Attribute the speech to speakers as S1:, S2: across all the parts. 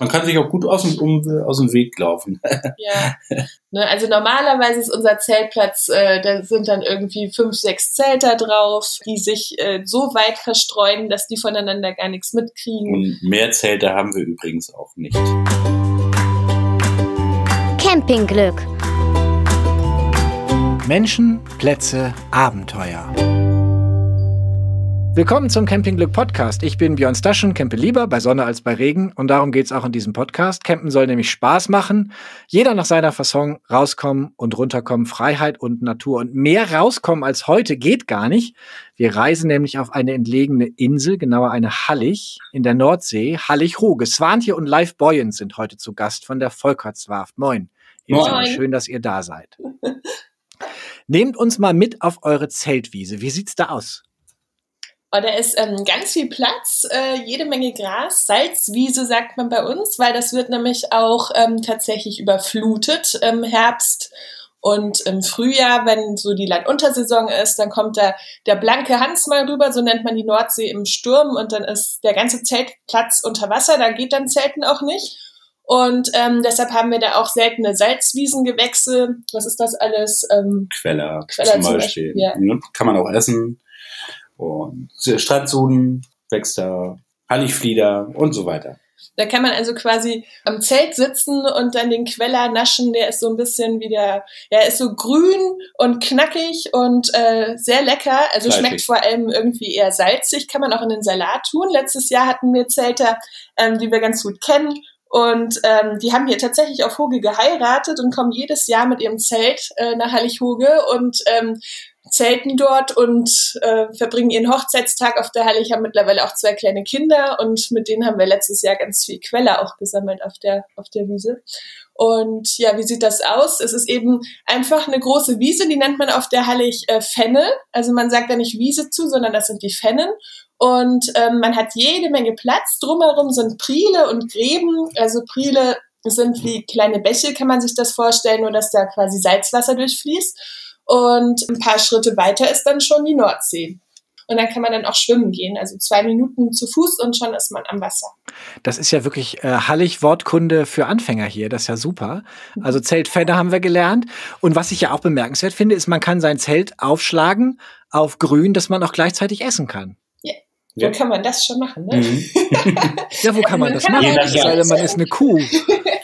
S1: Man kann sich auch gut aus dem, um, aus dem Weg laufen.
S2: ja. Ne, also normalerweise ist unser Zeltplatz, äh, da sind dann irgendwie fünf, sechs Zelter drauf, die sich äh, so weit verstreuen, dass die voneinander gar nichts mitkriegen.
S1: Und mehr Zelte haben wir übrigens auch nicht.
S3: Campingglück.
S4: Menschen, Plätze, Abenteuer. Willkommen zum Campingglück Podcast. Ich bin Björn Staschen, campe lieber bei Sonne als bei Regen und darum geht's auch in diesem Podcast. Campen soll nämlich Spaß machen, jeder nach seiner Fasson rauskommen und runterkommen, Freiheit und Natur. Und mehr rauskommen als heute geht gar nicht. Wir reisen nämlich auf eine entlegene Insel, genauer eine Hallig in der Nordsee, Hallig-Ruge. Swantje und Live Boyen sind heute zu Gast von der Volkertswarft. Moin. Moin. Schön, dass ihr da seid. Nehmt uns mal mit auf eure Zeltwiese. Wie sieht's da aus?
S2: Und da ist ähm, ganz viel Platz, äh, jede Menge Gras, Salzwiese sagt man bei uns, weil das wird nämlich auch ähm, tatsächlich überflutet im Herbst und im Frühjahr, wenn so die Landuntersaison ist, dann kommt da der blanke Hans mal rüber, so nennt man die Nordsee im Sturm und dann ist der ganze Zeltplatz unter Wasser, da geht dann Zelten auch nicht. Und ähm, deshalb haben wir da auch seltene Salzwiesengewächse. Was ist das alles?
S1: Ähm, Queller, Queller zum, zum Beispiel. Beispiel. Ja. Kann man auch essen und Strandsuden wächst da, Halligflieder und so weiter.
S2: Da kann man also quasi am Zelt sitzen und dann den Queller naschen. Der ist so ein bisschen wie der, er ist so grün und knackig und äh, sehr lecker. Also Fleischig. schmeckt vor allem irgendwie eher salzig. Kann man auch in den Salat tun. Letztes Jahr hatten wir Zelter, ähm, die wir ganz gut kennen. Und ähm, die haben hier tatsächlich auf Hoge geheiratet und kommen jedes Jahr mit ihrem Zelt äh, nach Hallig-Hoge und ähm, zelten dort und äh, verbringen ihren Hochzeitstag auf der Halle. Ich habe mittlerweile auch zwei kleine Kinder und mit denen haben wir letztes Jahr ganz viel Quelle auch gesammelt auf der, auf der Wiese. Und ja, wie sieht das aus? Es ist eben einfach eine große Wiese, die nennt man auf der Hallig äh, Fenne. Also man sagt da nicht Wiese zu, sondern das sind die Fennen. Und ähm, man hat jede Menge Platz. Drumherum sind Priele und Gräben. Also Priele sind wie kleine Bäche, kann man sich das vorstellen, nur dass da quasi Salzwasser durchfließt. Und ein paar Schritte weiter ist dann schon die Nordsee. Und dann kann man dann auch schwimmen gehen. Also zwei Minuten zu Fuß und schon ist man am Wasser.
S4: Das ist ja wirklich äh, hallig Wortkunde für Anfänger hier. Das ist ja super. Also Zeltfänder haben wir gelernt. Und was ich ja auch bemerkenswert finde, ist, man kann sein Zelt aufschlagen auf grün, dass man auch gleichzeitig essen kann.
S2: Ja. Wo kann man das schon machen? Ne? Mhm.
S4: ja, wo kann man das machen? Denn, man ist eine Kuh.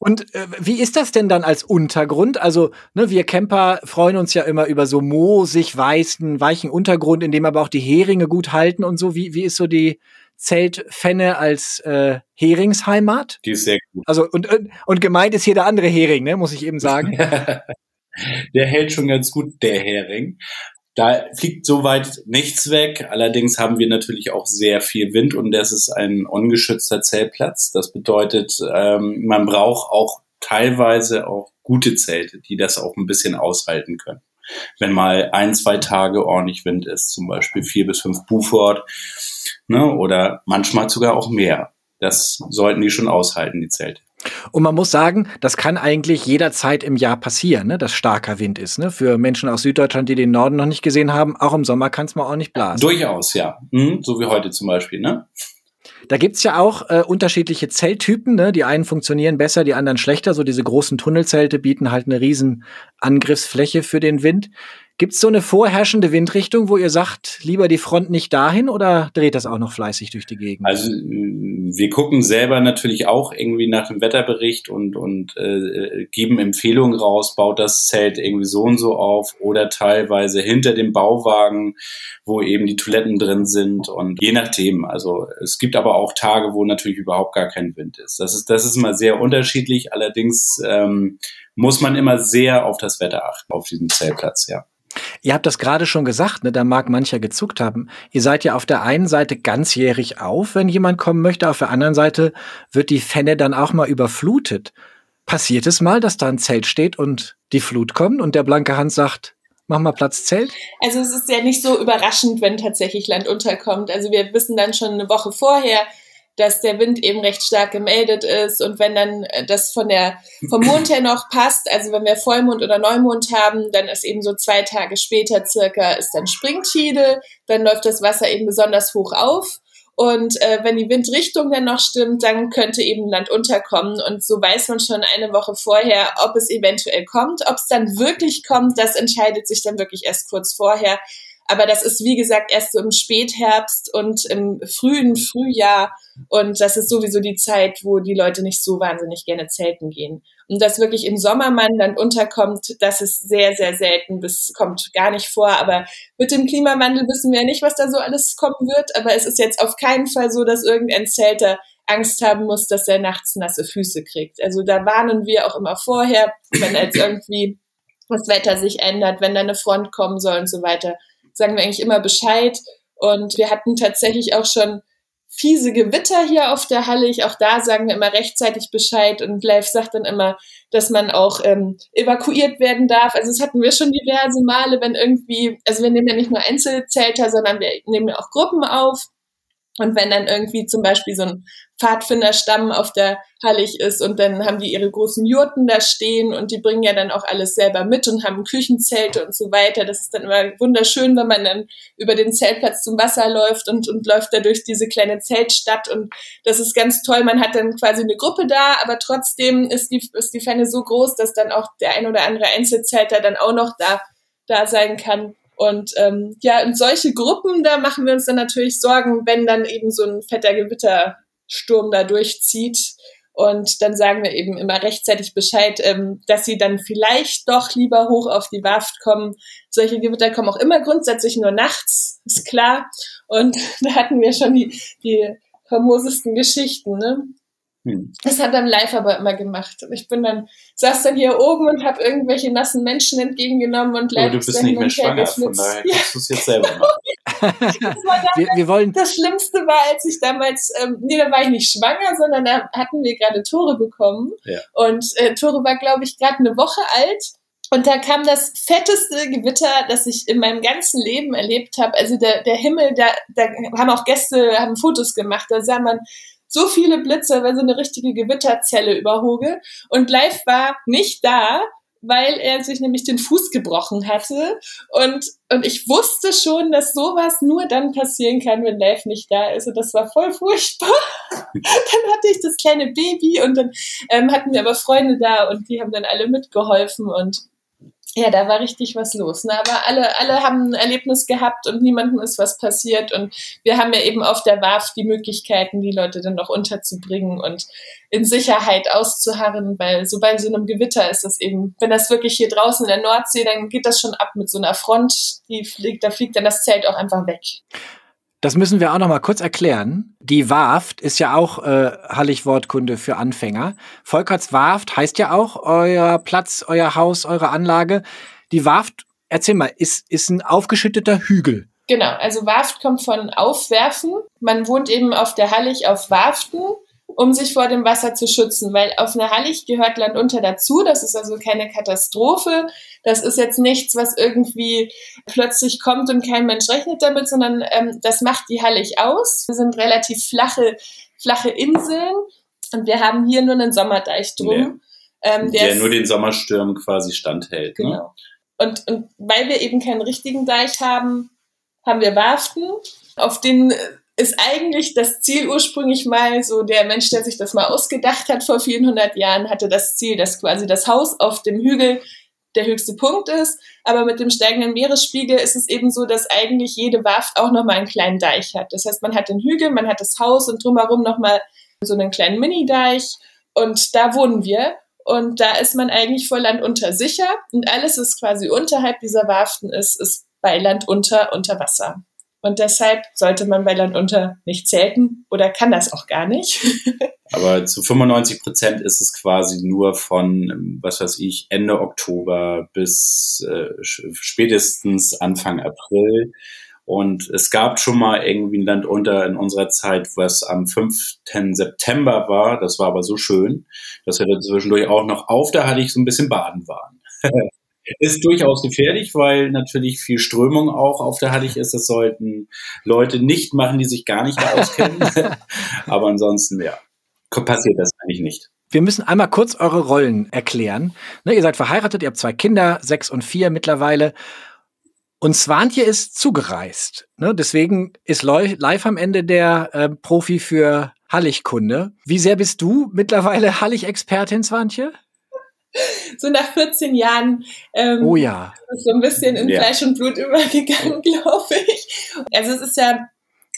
S4: Und äh, wie ist das denn dann als Untergrund? Also, ne, wir Camper freuen uns ja immer über so moosig weißen, weichen Untergrund, in dem aber auch die Heringe gut halten und so. Wie, wie ist so die Zeltfenne als äh, Heringsheimat?
S1: Die ist sehr gut.
S4: Also, und, und gemeint ist hier der andere Hering, ne, muss ich eben sagen.
S1: der hält schon ganz gut, der Hering. Da fliegt soweit nichts weg. Allerdings haben wir natürlich auch sehr viel Wind und das ist ein ungeschützter Zeltplatz. Das bedeutet, ähm, man braucht auch teilweise auch gute Zelte, die das auch ein bisschen aushalten können. Wenn mal ein, zwei Tage ordentlich Wind ist, zum Beispiel vier bis fünf Buford, ne, oder manchmal sogar auch mehr. Das sollten die schon aushalten, die Zelte.
S4: Und man muss sagen, das kann eigentlich jederzeit im Jahr passieren, ne, dass starker Wind ist. Ne? Für Menschen aus Süddeutschland, die den Norden noch nicht gesehen haben, auch im Sommer kann es mal auch nicht blasen.
S1: Durchaus, ja. Mhm, so wie heute zum Beispiel. Ne?
S4: Da gibt's ja auch äh, unterschiedliche Zelttypen. Ne? Die einen funktionieren besser, die anderen schlechter. So diese großen Tunnelzelte bieten halt eine riesen Angriffsfläche für den Wind. Gibt es so eine vorherrschende Windrichtung, wo ihr sagt, lieber die Front nicht dahin oder dreht das auch noch fleißig durch die Gegend?
S1: Also wir gucken selber natürlich auch irgendwie nach dem Wetterbericht und, und äh, geben Empfehlungen raus, baut das Zelt irgendwie so und so auf oder teilweise hinter dem Bauwagen, wo eben die Toiletten drin sind und je nachdem. Also es gibt aber auch Tage, wo natürlich überhaupt gar kein Wind ist. Das ist, das ist mal sehr unterschiedlich. Allerdings ähm, muss man immer sehr auf das Wetter achten auf diesem Zeltplatz, ja.
S4: Ihr habt das gerade schon gesagt, ne, da mag mancher gezuckt haben. Ihr seid ja auf der einen Seite ganzjährig auf, wenn jemand kommen möchte, auf der anderen Seite wird die Fenne dann auch mal überflutet. Passiert es mal, dass da ein Zelt steht und die Flut kommt und der blanke Hand sagt, mach mal Platz Zelt?
S2: Also es ist ja nicht so überraschend, wenn tatsächlich Land unterkommt. Also wir wissen dann schon eine Woche vorher, dass der Wind eben recht stark gemeldet ist und wenn dann äh, das von der vom Mond her noch passt, also wenn wir Vollmond oder Neumond haben, dann ist eben so zwei Tage später circa ist dann Springtide, dann läuft das Wasser eben besonders hoch auf Und äh, wenn die Windrichtung dann noch stimmt, dann könnte eben Land unterkommen. Und so weiß man schon eine Woche vorher, ob es eventuell kommt. Ob es dann wirklich kommt, das entscheidet sich dann wirklich erst kurz vorher. Aber das ist, wie gesagt, erst so im Spätherbst und im frühen Frühjahr. Und das ist sowieso die Zeit, wo die Leute nicht so wahnsinnig gerne zelten gehen. Und dass wirklich im Sommer man dann unterkommt, das ist sehr, sehr selten bis kommt gar nicht vor. Aber mit dem Klimawandel wissen wir ja nicht, was da so alles kommen wird. Aber es ist jetzt auf keinen Fall so, dass irgendein Zelter Angst haben muss, dass er nachts nasse Füße kriegt. Also da warnen wir auch immer vorher, wenn jetzt irgendwie das Wetter sich ändert, wenn da eine Front kommen soll und so weiter sagen wir eigentlich immer Bescheid. Und wir hatten tatsächlich auch schon fiese Gewitter hier auf der Halle. Ich, auch da sagen wir immer rechtzeitig Bescheid und Live sagt dann immer, dass man auch ähm, evakuiert werden darf. Also das hatten wir schon diverse Male, wenn irgendwie, also wir nehmen ja nicht nur Einzelzelter, sondern wir nehmen ja auch Gruppen auf. Und wenn dann irgendwie zum Beispiel so ein Pfadfinderstamm auf der Hallig ist und dann haben die ihre großen Jurten da stehen und die bringen ja dann auch alles selber mit und haben Küchenzelte und so weiter. Das ist dann immer wunderschön, wenn man dann über den Zeltplatz zum Wasser läuft und, und läuft da durch diese kleine Zeltstadt und das ist ganz toll. Man hat dann quasi eine Gruppe da, aber trotzdem ist die, ist die Fenne so groß, dass dann auch der ein oder andere Einzelzelter dann auch noch da, da sein kann. Und ähm, ja, in solche Gruppen, da machen wir uns dann natürlich Sorgen, wenn dann eben so ein fetter Gewittersturm da durchzieht. Und dann sagen wir eben immer rechtzeitig Bescheid, ähm, dass sie dann vielleicht doch lieber hoch auf die Warft kommen. Solche Gewitter kommen auch immer grundsätzlich nur nachts, ist klar. Und da hatten wir schon die, die famosesten Geschichten. Ne? Hm. Das hat dann live aber immer gemacht. Und ich bin dann, saß dann hier oben und habe irgendwelche nassen Menschen entgegengenommen und
S1: live. Oh, du bist nicht mehr schwanger, von daher ja. kannst du es jetzt selber machen.
S4: wir, wir, wollen
S2: das Schlimmste war, als ich damals, ähm, nee, da war ich nicht schwanger, sondern da hatten wir gerade Tore bekommen. Ja. Und äh, Tore war, glaube ich, gerade eine Woche alt. Und da kam das fetteste Gewitter, das ich in meinem ganzen Leben erlebt habe. Also der, der Himmel, da, da haben auch Gäste, haben Fotos gemacht, da sah man so viele Blitze, weil so eine richtige Gewitterzelle überhoge. Und Live war nicht da, weil er sich nämlich den Fuß gebrochen hatte. Und, und ich wusste schon, dass sowas nur dann passieren kann, wenn Live nicht da ist. Und das war voll furchtbar. dann hatte ich das kleine Baby und dann ähm, hatten wir aber Freunde da und die haben dann alle mitgeholfen und ja, da war richtig was los. Ne? Aber alle, alle haben ein Erlebnis gehabt und niemandem ist was passiert. Und wir haben ja eben auf der WAF die Möglichkeiten, die Leute dann noch unterzubringen und in Sicherheit auszuharren, weil so bei so einem Gewitter ist das eben, wenn das wirklich hier draußen in der Nordsee, dann geht das schon ab mit so einer Front, die fliegt, da fliegt dann das Zelt auch einfach weg.
S4: Das müssen wir auch noch mal kurz erklären. Die Warft ist ja auch äh, Hallig-Wortkunde für Anfänger. Volkerts Warft heißt ja auch euer Platz, euer Haus, eure Anlage. Die Warft, erzähl mal, ist, ist ein aufgeschütteter Hügel.
S2: Genau, also Warft kommt von Aufwerfen. Man wohnt eben auf der Hallig auf Warften um sich vor dem Wasser zu schützen, weil auf einer Hallig gehört Land unter dazu. Das ist also keine Katastrophe. Das ist jetzt nichts, was irgendwie plötzlich kommt und kein Mensch rechnet damit, sondern ähm, das macht die Hallig aus. Wir sind relativ flache, flache Inseln und wir haben hier nur einen Sommerdeich drum.
S1: Ja. Ähm, der, der nur den Sommerstürmen quasi standhält.
S2: Ne? Genau. Ne? Und, und weil wir eben keinen richtigen Deich haben, haben wir Warften, auf denen ist eigentlich das Ziel ursprünglich mal so, der Mensch, der sich das mal ausgedacht hat vor vielen hundert Jahren, hatte das Ziel, dass quasi das Haus auf dem Hügel der höchste Punkt ist. Aber mit dem steigenden Meeresspiegel ist es eben so, dass eigentlich jede Warft auch nochmal einen kleinen Deich hat. Das heißt, man hat den Hügel, man hat das Haus und drumherum nochmal so einen kleinen Mini-Deich. Und da wohnen wir. Und da ist man eigentlich vor Land unter sicher. Und alles, was quasi unterhalb dieser Warften ist, ist bei Land unter unter Wasser. Und deshalb sollte man bei Land unter nicht zelten oder kann das auch gar nicht.
S1: Aber zu 95 Prozent ist es quasi nur von, was weiß ich, Ende Oktober bis äh, spätestens Anfang April. Und es gab schon mal irgendwie ein Land unter in unserer Zeit, was am 5. September war. Das war aber so schön, dass wir da zwischendurch auch noch auf der Hallig so ein bisschen baden waren. ist durchaus gefährlich, weil natürlich viel Strömung auch auf der Hallig ist. Das sollten Leute nicht machen, die sich gar nicht auskennen. Aber ansonsten, ja, passiert das eigentlich nicht.
S4: Wir müssen einmal kurz eure Rollen erklären. Ne, ihr seid verheiratet, ihr habt zwei Kinder, sechs und vier mittlerweile. Und Swantje ist zugereist. Ne? Deswegen ist live am Ende der äh, Profi für Hallig-Kunde. Wie sehr bist du mittlerweile Hallig-Expertin, Swantje?
S2: So nach 14 Jahren ähm,
S4: oh ja.
S2: ist so ein bisschen in ja. Fleisch und Blut übergegangen, glaube ich. Also es ist ja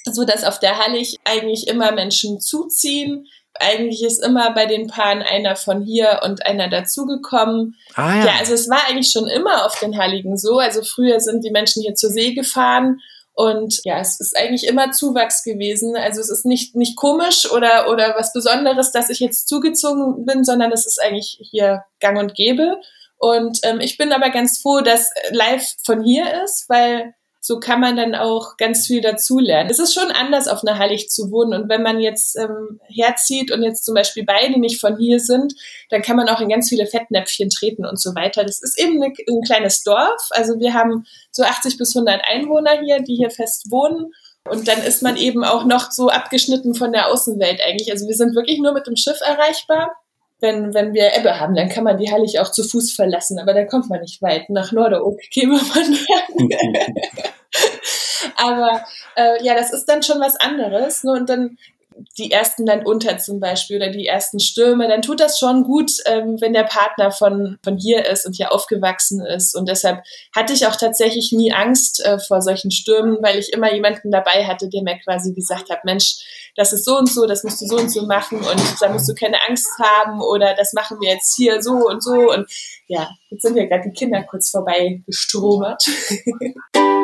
S2: so, dass auf der Hallig eigentlich immer Menschen zuziehen, eigentlich ist immer bei den Paaren einer von hier und einer dazugekommen. Ah, ja. ja, also es war eigentlich schon immer auf den Heiligen so. Also früher sind die Menschen hier zur See gefahren und ja, es ist eigentlich immer Zuwachs gewesen. Also es ist nicht, nicht komisch oder, oder was Besonderes, dass ich jetzt zugezogen bin, sondern es ist eigentlich hier gang und gäbe. Und ähm, ich bin aber ganz froh, dass live von hier ist, weil so kann man dann auch ganz viel dazulernen. Es ist schon anders, auf einer Hallig zu wohnen. Und wenn man jetzt ähm, herzieht und jetzt zum Beispiel beide nicht von hier sind, dann kann man auch in ganz viele Fettnäpfchen treten und so weiter. Das ist eben eine, ein kleines Dorf. Also wir haben so 80 bis 100 Einwohner hier, die hier fest wohnen. Und dann ist man eben auch noch so abgeschnitten von der Außenwelt eigentlich. Also wir sind wirklich nur mit dem Schiff erreichbar wenn, wenn wir Ebbe haben, dann kann man die Hallig auch zu Fuß verlassen, aber dann kommt man nicht weit. Nach Norderoog käme man dann. aber äh, ja, das ist dann schon was anderes. Ne? Und dann die ersten dann unter zum Beispiel oder die ersten Stürme, dann tut das schon gut, ähm, wenn der Partner von, von hier ist und hier aufgewachsen ist. Und deshalb hatte ich auch tatsächlich nie Angst äh, vor solchen Stürmen, weil ich immer jemanden dabei hatte, der mir quasi gesagt hat, Mensch, das ist so und so, das musst du so und so machen und da musst du keine Angst haben oder das machen wir jetzt hier so und so. Und ja, jetzt sind ja gerade die Kinder kurz vorbei gestromert.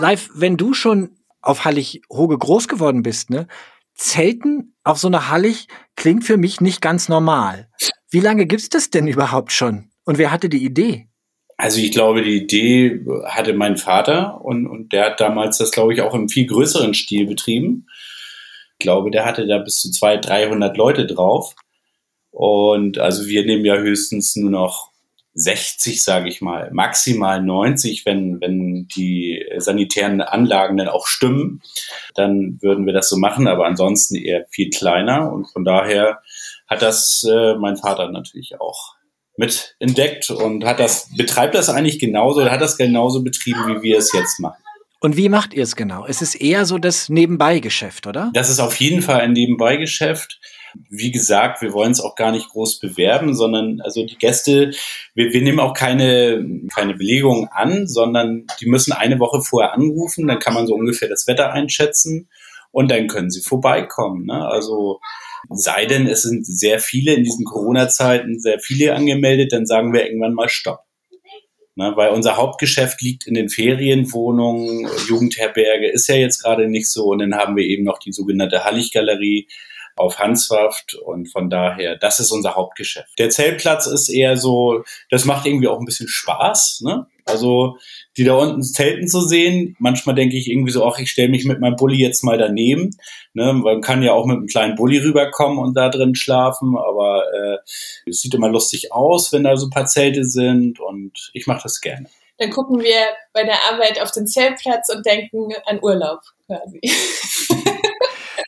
S4: live, wenn du schon auf Hallig Hoge groß geworden bist, ne? Zelten auf so einer Hallig klingt für mich nicht ganz normal. Wie lange gibt's das denn überhaupt schon? Und wer hatte die Idee?
S1: Also ich glaube, die Idee hatte mein Vater und, und der hat damals das, glaube ich, auch im viel größeren Stil betrieben. Ich glaube, der hatte da bis zu 200, 300 Leute drauf. Und also wir nehmen ja höchstens nur noch 60, sage ich mal, maximal 90, wenn, wenn die sanitären Anlagen dann auch stimmen, dann würden wir das so machen, aber ansonsten eher viel kleiner und von daher hat das äh, mein Vater natürlich auch mit entdeckt und hat das, betreibt das eigentlich genauso oder hat das genauso betrieben, wie wir es jetzt machen.
S4: Und wie macht ihr es genau? Es ist eher so das Nebenbeigeschäft, oder?
S1: Das ist auf jeden Fall ein Nebenbeigeschäft. Wie gesagt, wir wollen es auch gar nicht groß bewerben, sondern also die Gäste, wir, wir nehmen auch keine, keine Belegung an, sondern die müssen eine Woche vorher anrufen, dann kann man so ungefähr das Wetter einschätzen und dann können sie vorbeikommen. Ne? Also sei denn, es sind sehr viele in diesen Corona-Zeiten, sehr viele angemeldet, dann sagen wir irgendwann mal Stopp. Ne, weil unser Hauptgeschäft liegt in den Ferienwohnungen, Jugendherberge ist ja jetzt gerade nicht so. Und dann haben wir eben noch die sogenannte Hallig-Galerie, auf Hanswaft und von daher, das ist unser Hauptgeschäft. Der Zeltplatz ist eher so, das macht irgendwie auch ein bisschen Spaß, ne? Also die da unten Zelten zu sehen, manchmal denke ich irgendwie so, ach, ich stelle mich mit meinem Bulli jetzt mal daneben. Ne? Man kann ja auch mit einem kleinen Bulli rüberkommen und da drin schlafen, aber äh, es sieht immer lustig aus, wenn da so ein paar Zelte sind und ich mache das gerne.
S2: Dann gucken wir bei der Arbeit auf den Zeltplatz und denken an Urlaub quasi.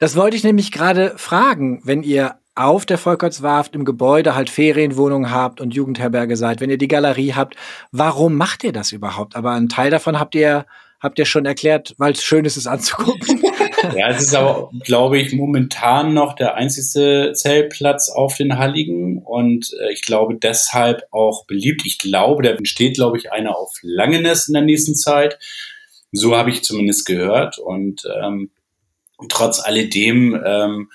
S4: Das wollte ich nämlich gerade fragen, wenn ihr auf der Volkertswarft im Gebäude halt Ferienwohnungen habt und Jugendherberge seid, wenn ihr die Galerie habt, warum macht ihr das überhaupt? Aber einen Teil davon habt ihr, habt ihr schon erklärt, weil es schön ist, es anzugucken.
S1: Ja, es ist aber, glaube ich, momentan noch der einzige Zeltplatz auf den Halligen und äh, ich glaube deshalb auch beliebt. Ich glaube, da entsteht, glaube ich, einer auf Langenes in der nächsten Zeit. So habe ich zumindest gehört und ähm, trotz alledem, ähm,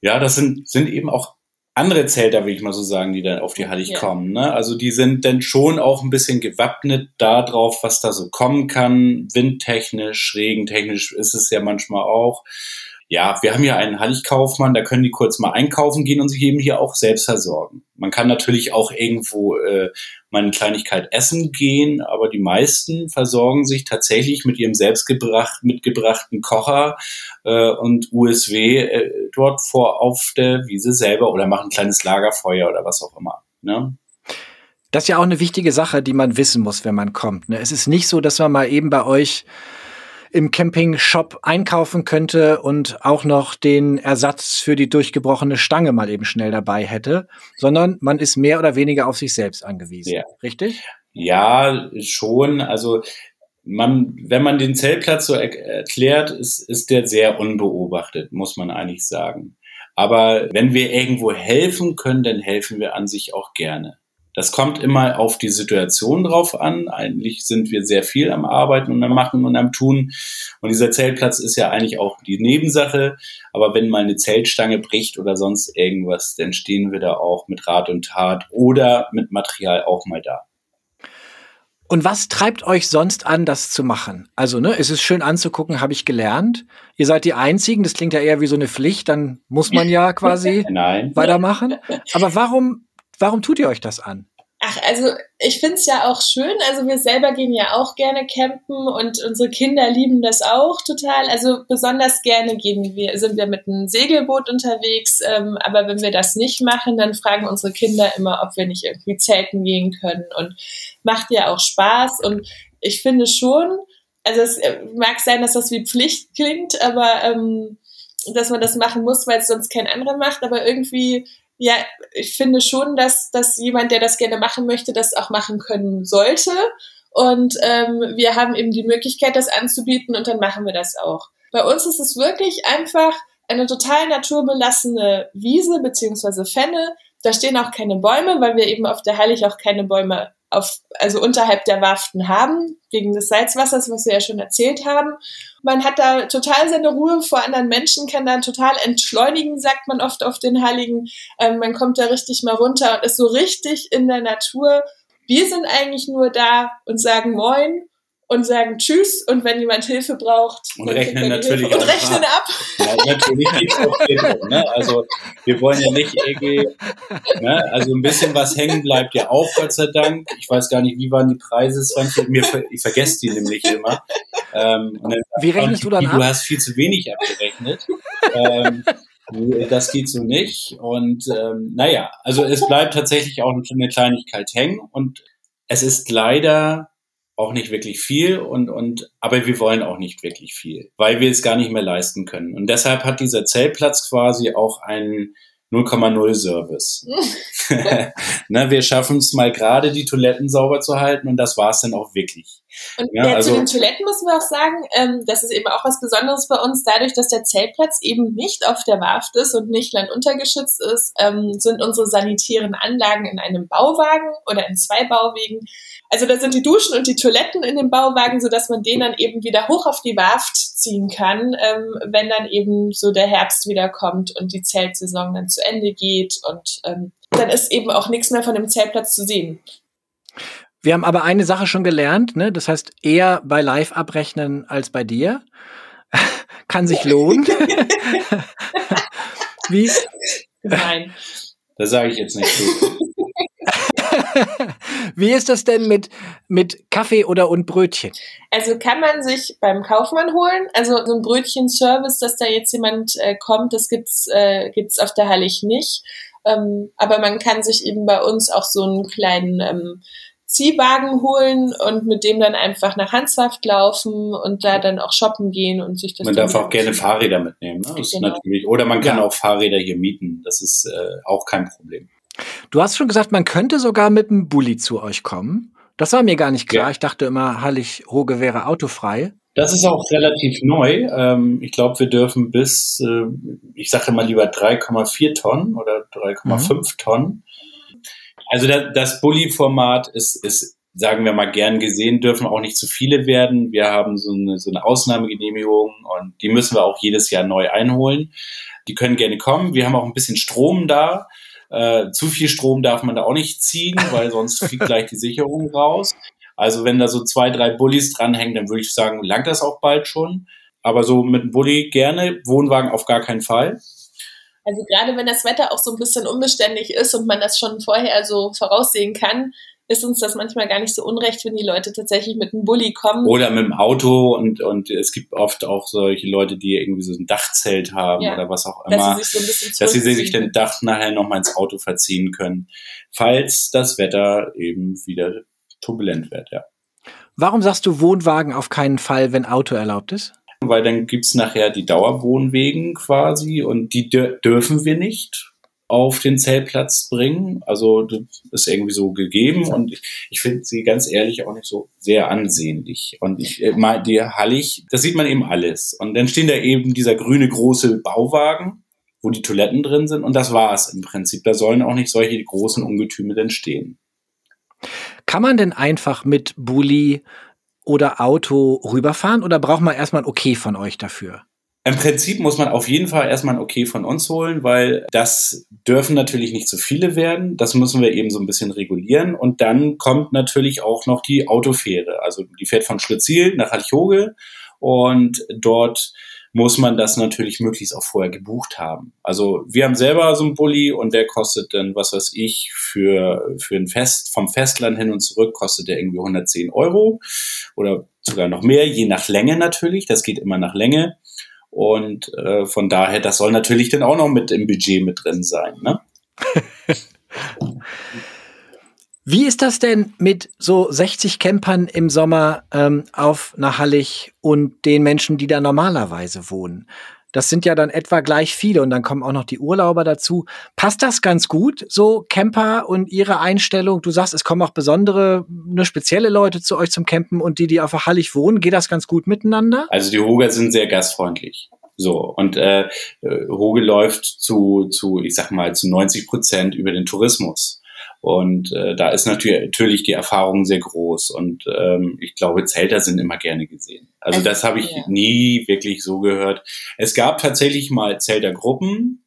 S1: ja, das sind, sind eben auch andere Zelter, will ich mal so sagen, die dann auf die Hallig ja. kommen. Ne? Also die sind dann schon auch ein bisschen gewappnet darauf, was da so kommen kann. Windtechnisch, regentechnisch ist es ja manchmal auch ja, wir haben ja einen Halligkaufmann, da können die kurz mal einkaufen gehen und sich eben hier auch selbst versorgen. Man kann natürlich auch irgendwo äh, mal eine Kleinigkeit essen gehen, aber die meisten versorgen sich tatsächlich mit ihrem selbstgebracht, mitgebrachten Kocher äh, und USW äh, dort vor auf der Wiese selber oder machen ein kleines Lagerfeuer oder was auch immer. Ne?
S4: Das ist ja auch eine wichtige Sache, die man wissen muss, wenn man kommt. Ne? Es ist nicht so, dass man mal eben bei euch im Camping-Shop einkaufen könnte und auch noch den Ersatz für die durchgebrochene Stange mal eben schnell dabei hätte, sondern man ist mehr oder weniger auf sich selbst angewiesen. Ja. Richtig?
S1: Ja, schon. Also man, wenn man den Zeltplatz so er erklärt, ist, ist der sehr unbeobachtet, muss man eigentlich sagen. Aber wenn wir irgendwo helfen können, dann helfen wir an sich auch gerne. Das kommt immer auf die Situation drauf an. Eigentlich sind wir sehr viel am Arbeiten und am Machen und am Tun. Und dieser Zeltplatz ist ja eigentlich auch die Nebensache. Aber wenn mal eine Zeltstange bricht oder sonst irgendwas, dann stehen wir da auch mit Rat und Tat oder mit Material auch mal da.
S4: Und was treibt euch sonst an, das zu machen? Also, ne, es ist schön anzugucken, habe ich gelernt. Ihr seid die Einzigen, das klingt ja eher wie so eine Pflicht, dann muss man ja quasi weitermachen. Aber warum, warum tut ihr euch das an?
S2: Ach, also ich finde es ja auch schön. Also wir selber gehen ja auch gerne campen und unsere Kinder lieben das auch total. Also besonders gerne gehen wir, sind wir mit einem Segelboot unterwegs. Ähm, aber wenn wir das nicht machen, dann fragen unsere Kinder immer, ob wir nicht irgendwie zelten gehen können. Und macht ja auch Spaß. Und ich finde schon, also es äh, mag sein, dass das wie Pflicht klingt, aber ähm, dass man das machen muss, weil es sonst kein anderer macht. Aber irgendwie ja, ich finde schon, dass, dass jemand, der das gerne machen möchte, das auch machen können sollte. Und ähm, wir haben eben die Möglichkeit, das anzubieten und dann machen wir das auch. Bei uns ist es wirklich einfach eine total naturbelassene Wiese beziehungsweise Fenne. Da stehen auch keine Bäume, weil wir eben auf der Heilig auch keine Bäume auf, also unterhalb der Warften haben, wegen des Salzwassers, was wir ja schon erzählt haben. Man hat da total seine Ruhe vor anderen Menschen, kann dann total entschleunigen, sagt man oft auf den Heiligen. Ähm, man kommt da richtig mal runter und ist so richtig in der Natur. Wir sind eigentlich nur da und sagen Moin und sagen Tschüss und wenn jemand Hilfe braucht.
S1: Und rechnen natürlich
S2: Hilfe. Und rechnen ab.
S1: Ja, natürlich nicht auch ne? Also wir wollen ja nicht irgendwie, ne? also ein bisschen was hängen bleibt ja auch, Gott sei Dank. Ich weiß gar nicht, wie waren die Preise, Mir, ich vergesse die nämlich immer.
S4: Ähm, wie rechnest du dann ab?
S1: Du hast viel zu wenig abgerechnet. ähm, das geht so nicht. Und ähm, naja, also es bleibt tatsächlich auch eine Kleinigkeit hängen und es ist leider auch nicht wirklich viel und, und, aber wir wollen auch nicht wirklich viel, weil wir es gar nicht mehr leisten können. Und deshalb hat dieser Zeltplatz quasi auch einen 0,0 Service. ne, wir schaffen es mal gerade, die Toiletten sauber zu halten und das war es dann auch wirklich.
S2: Und ja, also, zu den Toiletten müssen wir auch sagen, ähm, das ist eben auch was Besonderes bei uns. Dadurch, dass der Zeltplatz eben nicht auf der Warft ist und nicht landuntergeschützt ist, ähm, sind unsere sanitären Anlagen in einem Bauwagen oder in zwei Bauwegen also da sind die Duschen und die Toiletten in dem Bauwagen, so dass man den dann eben wieder hoch auf die Warft ziehen kann, ähm, wenn dann eben so der Herbst wieder kommt und die Zeltsaison dann zu Ende geht und ähm, dann ist eben auch nichts mehr von dem Zeltplatz zu sehen.
S4: Wir haben aber eine Sache schon gelernt, ne? Das heißt, eher bei Live abrechnen als bei dir. Kann sich lohnen. Wie?
S2: Nein.
S1: Das sage ich jetzt nicht. So.
S4: Wie ist das denn mit, mit Kaffee oder und Brötchen?
S2: Also kann man sich beim Kaufmann holen. Also so ein Brötchen-Service, dass da jetzt jemand äh, kommt, das gibt's äh, gibt's auf der Hallig nicht. Ähm, aber man kann sich eben bei uns auch so einen kleinen ähm, Ziehwagen holen und mit dem dann einfach nach Hanshaft laufen und da dann auch shoppen gehen und sich das.
S1: Man darf auch gerne Fahrräder mitnehmen, ne? Das genau. natürlich. Oder man kann ja. auch Fahrräder hier mieten. Das ist äh, auch kein Problem.
S4: Du hast schon gesagt, man könnte sogar mit einem Bulli zu euch kommen. Das war mir gar nicht klar. Ja. Ich dachte immer, Hallig-Hoge wäre autofrei.
S1: Das ist auch relativ neu. Ähm, ich glaube, wir dürfen bis, äh, ich sage mal lieber 3,4 Tonnen oder 3,5 mhm. Tonnen. Also das Bulli-Format ist, ist, sagen wir mal, gern gesehen, dürfen auch nicht zu viele werden. Wir haben so eine, so eine Ausnahmegenehmigung und die müssen wir auch jedes Jahr neu einholen. Die können gerne kommen. Wir haben auch ein bisschen Strom da. Äh, zu viel Strom darf man da auch nicht ziehen, weil sonst fliegt gleich die Sicherung raus. Also wenn da so zwei, drei Bullis dranhängen, dann würde ich sagen, langt das auch bald schon. Aber so mit einem Bulli gerne, Wohnwagen auf gar keinen Fall.
S2: Also gerade wenn das Wetter auch so ein bisschen unbeständig ist und man das schon vorher so voraussehen kann, ist uns das manchmal gar nicht so unrecht, wenn die Leute tatsächlich mit einem Bulli kommen.
S1: Oder mit dem Auto und, und es gibt oft auch solche Leute, die irgendwie so ein Dachzelt haben ja, oder was auch immer. Dass sie sich, so dass sie sich den Dach nachher nochmal ins Auto verziehen können, falls das Wetter eben wieder turbulent wird, ja.
S4: Warum sagst du Wohnwagen auf keinen Fall, wenn Auto erlaubt ist?
S1: Weil dann gibt's nachher die Dauerwohnwegen quasi und die dürfen wir nicht auf den Zeltplatz bringen. Also das ist irgendwie so gegeben und ich, ich finde sie ganz ehrlich auch nicht so sehr ansehnlich. Und ich äh, mal die Hallig, das sieht man eben alles. Und dann stehen da eben dieser grüne große Bauwagen, wo die Toiletten drin sind und das war es im Prinzip. Da sollen auch nicht solche großen Ungetüme denn stehen.
S4: Kann man denn einfach mit Bulli oder Auto rüberfahren oder braucht man erstmal ein Okay von euch dafür?
S1: Im Prinzip muss man auf jeden Fall erstmal ein Okay von uns holen, weil das dürfen natürlich nicht zu viele werden. Das müssen wir eben so ein bisschen regulieren. Und dann kommt natürlich auch noch die Autofähre. Also die fährt von Schlitzil nach Halchoge und dort muss man das natürlich möglichst auch vorher gebucht haben. Also wir haben selber so einen Bulli und der kostet dann, was weiß ich, für, für ein Fest, vom Festland hin und zurück kostet der irgendwie 110 Euro oder sogar noch mehr, je nach Länge natürlich. Das geht immer nach Länge. Und äh, von daher, das soll natürlich dann auch noch mit im Budget mit drin sein. Ne?
S4: Wie ist das denn mit so 60 Campern im Sommer ähm, auf Nachhallig und den Menschen, die da normalerweise wohnen? Das sind ja dann etwa gleich viele und dann kommen auch noch die Urlauber dazu. Passt das ganz gut, so Camper und ihre Einstellung? Du sagst, es kommen auch besondere, nur spezielle Leute zu euch zum Campen und die, die auf Hallig wohnen. Geht das ganz gut miteinander?
S1: Also die Hoger sind sehr gastfreundlich. So, und äh, Hoge läuft zu, zu, ich sag mal, zu 90 Prozent über den Tourismus. Und äh, da ist natürlich, natürlich die Erfahrung sehr groß. Und ähm, ich glaube, Zelter sind immer gerne gesehen. Also, also das habe ich ja. nie wirklich so gehört. Es gab tatsächlich mal Zeltergruppen.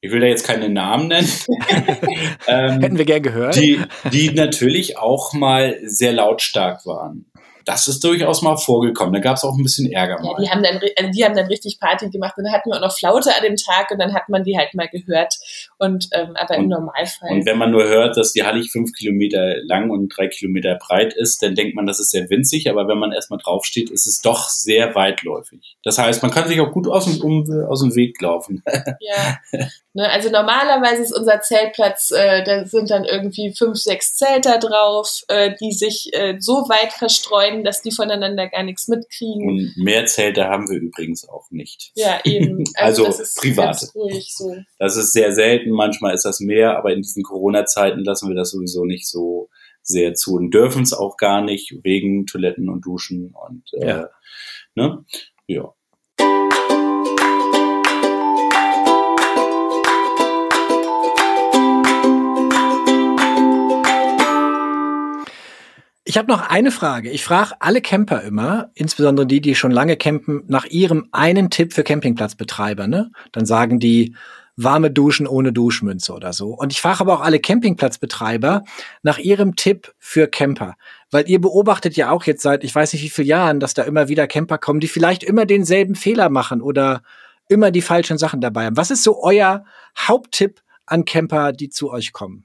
S1: Ich will da jetzt keine Namen nennen.
S4: ähm, Hätten wir gern gehört.
S1: Die, die natürlich auch mal sehr lautstark waren das ist durchaus mal vorgekommen. Da gab es auch ein bisschen Ärger.
S2: Ja, die haben dann, also die haben dann richtig Party gemacht und dann hatten wir auch noch Flaute an dem Tag und dann hat man die halt mal gehört. Und ähm, aber und, im Normalfall.
S1: Und wenn man nur hört, dass die Hallig fünf Kilometer lang und drei Kilometer breit ist, dann denkt man, das ist sehr winzig. Aber wenn man erstmal draufsteht, ist es doch sehr weitläufig. Das heißt, man kann sich auch gut aus dem, um, aus dem Weg laufen.
S2: ja. Ne, also normalerweise ist unser Zeltplatz, äh, da sind dann irgendwie fünf, sechs Zelter drauf, äh, die sich äh, so weit verstreuen, dass die voneinander gar nichts mitkriegen.
S1: Und mehr Zelte haben wir übrigens auch nicht.
S2: Ja, eben.
S1: Also, also das private. So. Das ist sehr selten, manchmal ist das mehr, aber in diesen Corona-Zeiten lassen wir das sowieso nicht so sehr zu und dürfen es auch gar nicht wegen Toiletten und Duschen und äh, ja. ne? Ja.
S4: Ich habe noch eine Frage. Ich frage alle Camper immer, insbesondere die, die schon lange campen, nach ihrem einen Tipp für Campingplatzbetreiber. Ne? Dann sagen die warme Duschen ohne Duschmünze oder so. Und ich frage aber auch alle Campingplatzbetreiber nach ihrem Tipp für Camper. Weil ihr beobachtet ja auch jetzt seit ich weiß nicht wie vielen Jahren, dass da immer wieder Camper kommen, die vielleicht immer denselben Fehler machen oder immer die falschen Sachen dabei haben. Was ist so euer Haupttipp an Camper, die zu euch kommen?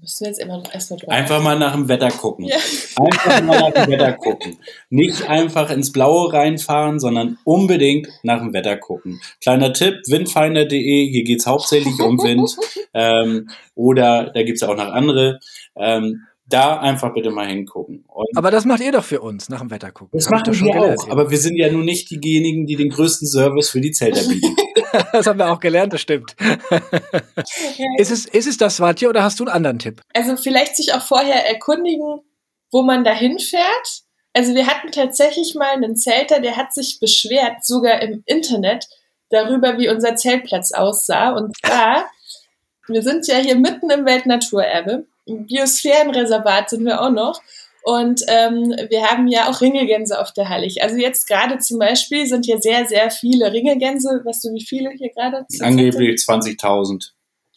S2: Müssen wir jetzt immer noch erstmal
S1: Einfach mal nach dem Wetter gucken. Ja. Einfach mal nach dem Wetter gucken. Nicht einfach ins Blaue reinfahren, sondern unbedingt nach dem Wetter gucken. Kleiner Tipp, windfinder.de, hier geht's hauptsächlich um Wind. ähm, oder da gibt's auch noch andere. Ähm, da einfach bitte mal hingucken.
S4: Und aber das macht ihr doch für uns, nach dem Wetter gucken.
S1: Das, das machen wir auch, aber wir sind ja nun nicht diejenigen, die den größten Service für die Zelter bieten.
S4: das haben wir auch gelernt, das stimmt. ist, es, ist es das, Swatje, oder hast du einen anderen Tipp?
S2: Also vielleicht sich auch vorher erkundigen, wo man da hinfährt. Also wir hatten tatsächlich mal einen Zelter, der hat sich beschwert, sogar im Internet, darüber, wie unser Zeltplatz aussah. Und zwar, wir sind ja hier mitten im Weltnaturerbe. Biosphärenreservat sind wir auch noch. Und ähm, wir haben ja auch Ringelgänse auf der Hallig. Also jetzt gerade zum Beispiel sind hier sehr, sehr viele Ringelgänse. Weißt du, wie viele hier gerade?
S1: Angeblich 20.000.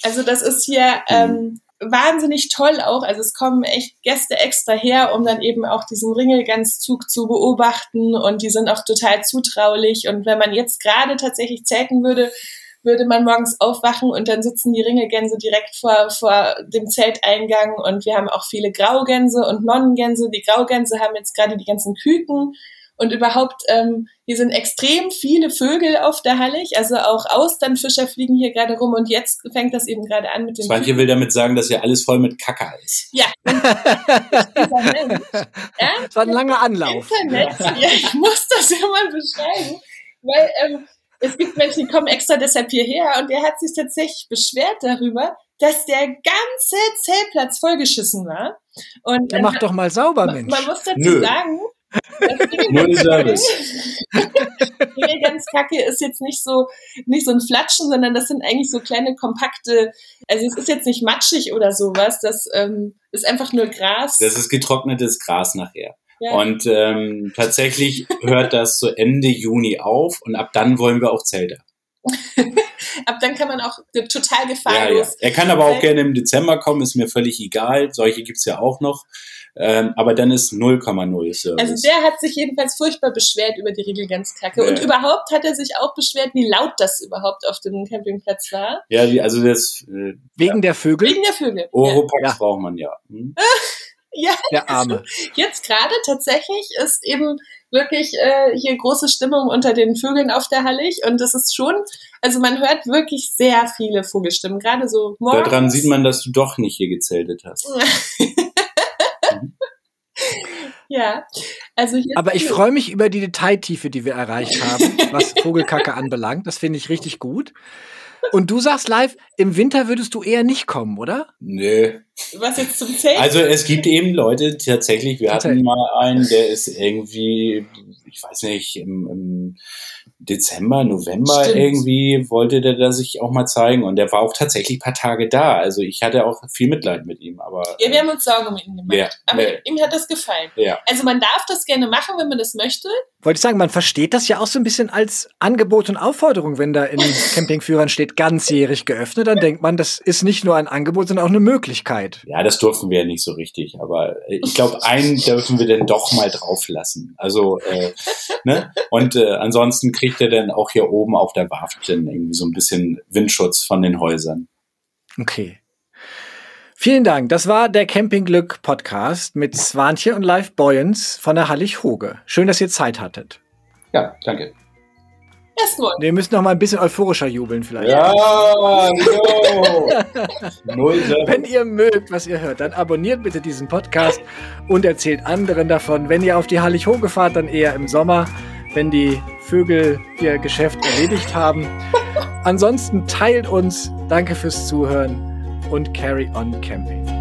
S2: Also das ist hier ähm, wahnsinnig toll auch. Also es kommen echt Gäste extra her, um dann eben auch diesen Ringelganszug zu beobachten. Und die sind auch total zutraulich. Und wenn man jetzt gerade tatsächlich zelten würde, würde man morgens aufwachen und dann sitzen die Ringelgänse direkt vor, vor dem Zelteingang und wir haben auch viele Graugänse und Nonnengänse. Die Graugänse haben jetzt gerade die ganzen Küken Und überhaupt, ähm, hier sind extrem viele Vögel auf der Hallig, also auch Austernfischer fliegen hier gerade rum und jetzt fängt das eben gerade an mit dem.
S1: Manche will damit sagen, dass hier alles voll mit Kacke ist.
S2: Ja.
S4: ja? Das war ein langer Anlauf.
S2: Internet, ja, ich muss das ja mal beschreiben, weil ähm, es gibt Menschen, die kommen extra deshalb hierher und der hat sich tatsächlich beschwert darüber, dass der ganze Zeltplatz vollgeschissen war. Und
S4: der macht doch mal sauber,
S2: man,
S4: Mensch.
S2: Man muss dazu
S1: Nö.
S2: sagen,
S1: Null Service.
S2: ganz Kacke ist jetzt nicht so, nicht so ein Flatschen, sondern das sind eigentlich so kleine kompakte, also es ist jetzt nicht matschig oder sowas, das ähm, ist einfach nur Gras.
S1: Das ist getrocknetes Gras nachher.
S2: Ja.
S1: Und ähm, tatsächlich hört das so Ende Juni auf und ab dann wollen wir auch Zelte.
S2: Ab dann kann man auch total
S1: Ja, ja.
S2: gefahrlos.
S1: Er kann aber auch gerne im Dezember kommen, ist mir völlig egal. Solche gibt's ja auch noch. Ähm, aber dann ist 0,0 Service.
S2: Also der hat sich jedenfalls furchtbar beschwert über die Regelgänzkacke.
S1: Ja.
S2: Und überhaupt hat er sich auch beschwert, wie laut das überhaupt auf dem Campingplatz war.
S1: ja, die, also das äh,
S4: Wegen der Vögel,
S2: Wegen der Vögel.
S1: Oropax
S4: Ja.
S1: braucht man ja. Hm?
S2: Ja,
S4: der Arme.
S2: jetzt gerade tatsächlich ist eben wirklich äh, hier große Stimmung unter den Vögeln auf der Hallig. Und das ist schon, also man hört wirklich sehr viele Vogelstimmen. Gerade so morgens.
S1: Daran sieht man, dass du doch nicht hier gezeltet hast.
S2: ja, also hier
S4: Aber ich freue mich über die Detailtiefe, die wir erreicht haben, was Vogelkacke anbelangt. Das finde ich richtig gut. Und du sagst live, im Winter würdest du eher nicht kommen, oder?
S1: Nö.
S2: was jetzt zum Zelt.
S1: Also es gibt eben Leute, tatsächlich, wir hatten mal einen, der ist irgendwie, ich weiß nicht, im, im Dezember, November
S2: Stimmt.
S1: irgendwie wollte der da sich auch mal zeigen und der war auch tatsächlich ein paar Tage da. Also ich hatte auch viel Mitleid mit ihm, aber
S2: ja, wir haben uns Sorgen um ihn gemacht.
S1: Ja,
S2: aber
S1: nee.
S2: ihm hat das gefallen.
S1: ja.
S2: Also man darf das gerne machen, wenn man das möchte.
S4: Wollte ich sagen, man versteht das ja auch so ein bisschen als Angebot und Aufforderung, wenn da in Campingführern steht, ganzjährig geöffnet, dann denkt man, das ist nicht nur ein Angebot, sondern auch eine Möglichkeit.
S1: Ja, das durften wir ja nicht so richtig, aber äh, ich glaube, einen dürfen wir dann doch mal drauf lassen. Also, äh, ne? Und äh, ansonsten kriegt er dann auch hier oben auf der Warft dann irgendwie so ein bisschen Windschutz von den Häusern.
S4: Okay. Vielen Dank. Das war der Campingglück Podcast mit Swantje und Live Boyens von der Hallig Hoge. Schön, dass ihr Zeit hattet.
S1: Ja, danke.
S2: Erstmal.
S4: Wir müssen noch mal ein bisschen euphorischer jubeln vielleicht.
S1: Ja, no.
S4: Wenn ihr mögt, was ihr hört, dann abonniert bitte diesen Podcast und erzählt anderen davon. Wenn ihr auf die Hallig Hoge fahrt, dann eher im Sommer, wenn die Vögel ihr Geschäft erledigt haben. Ansonsten teilt uns. Danke fürs Zuhören und carry on camping.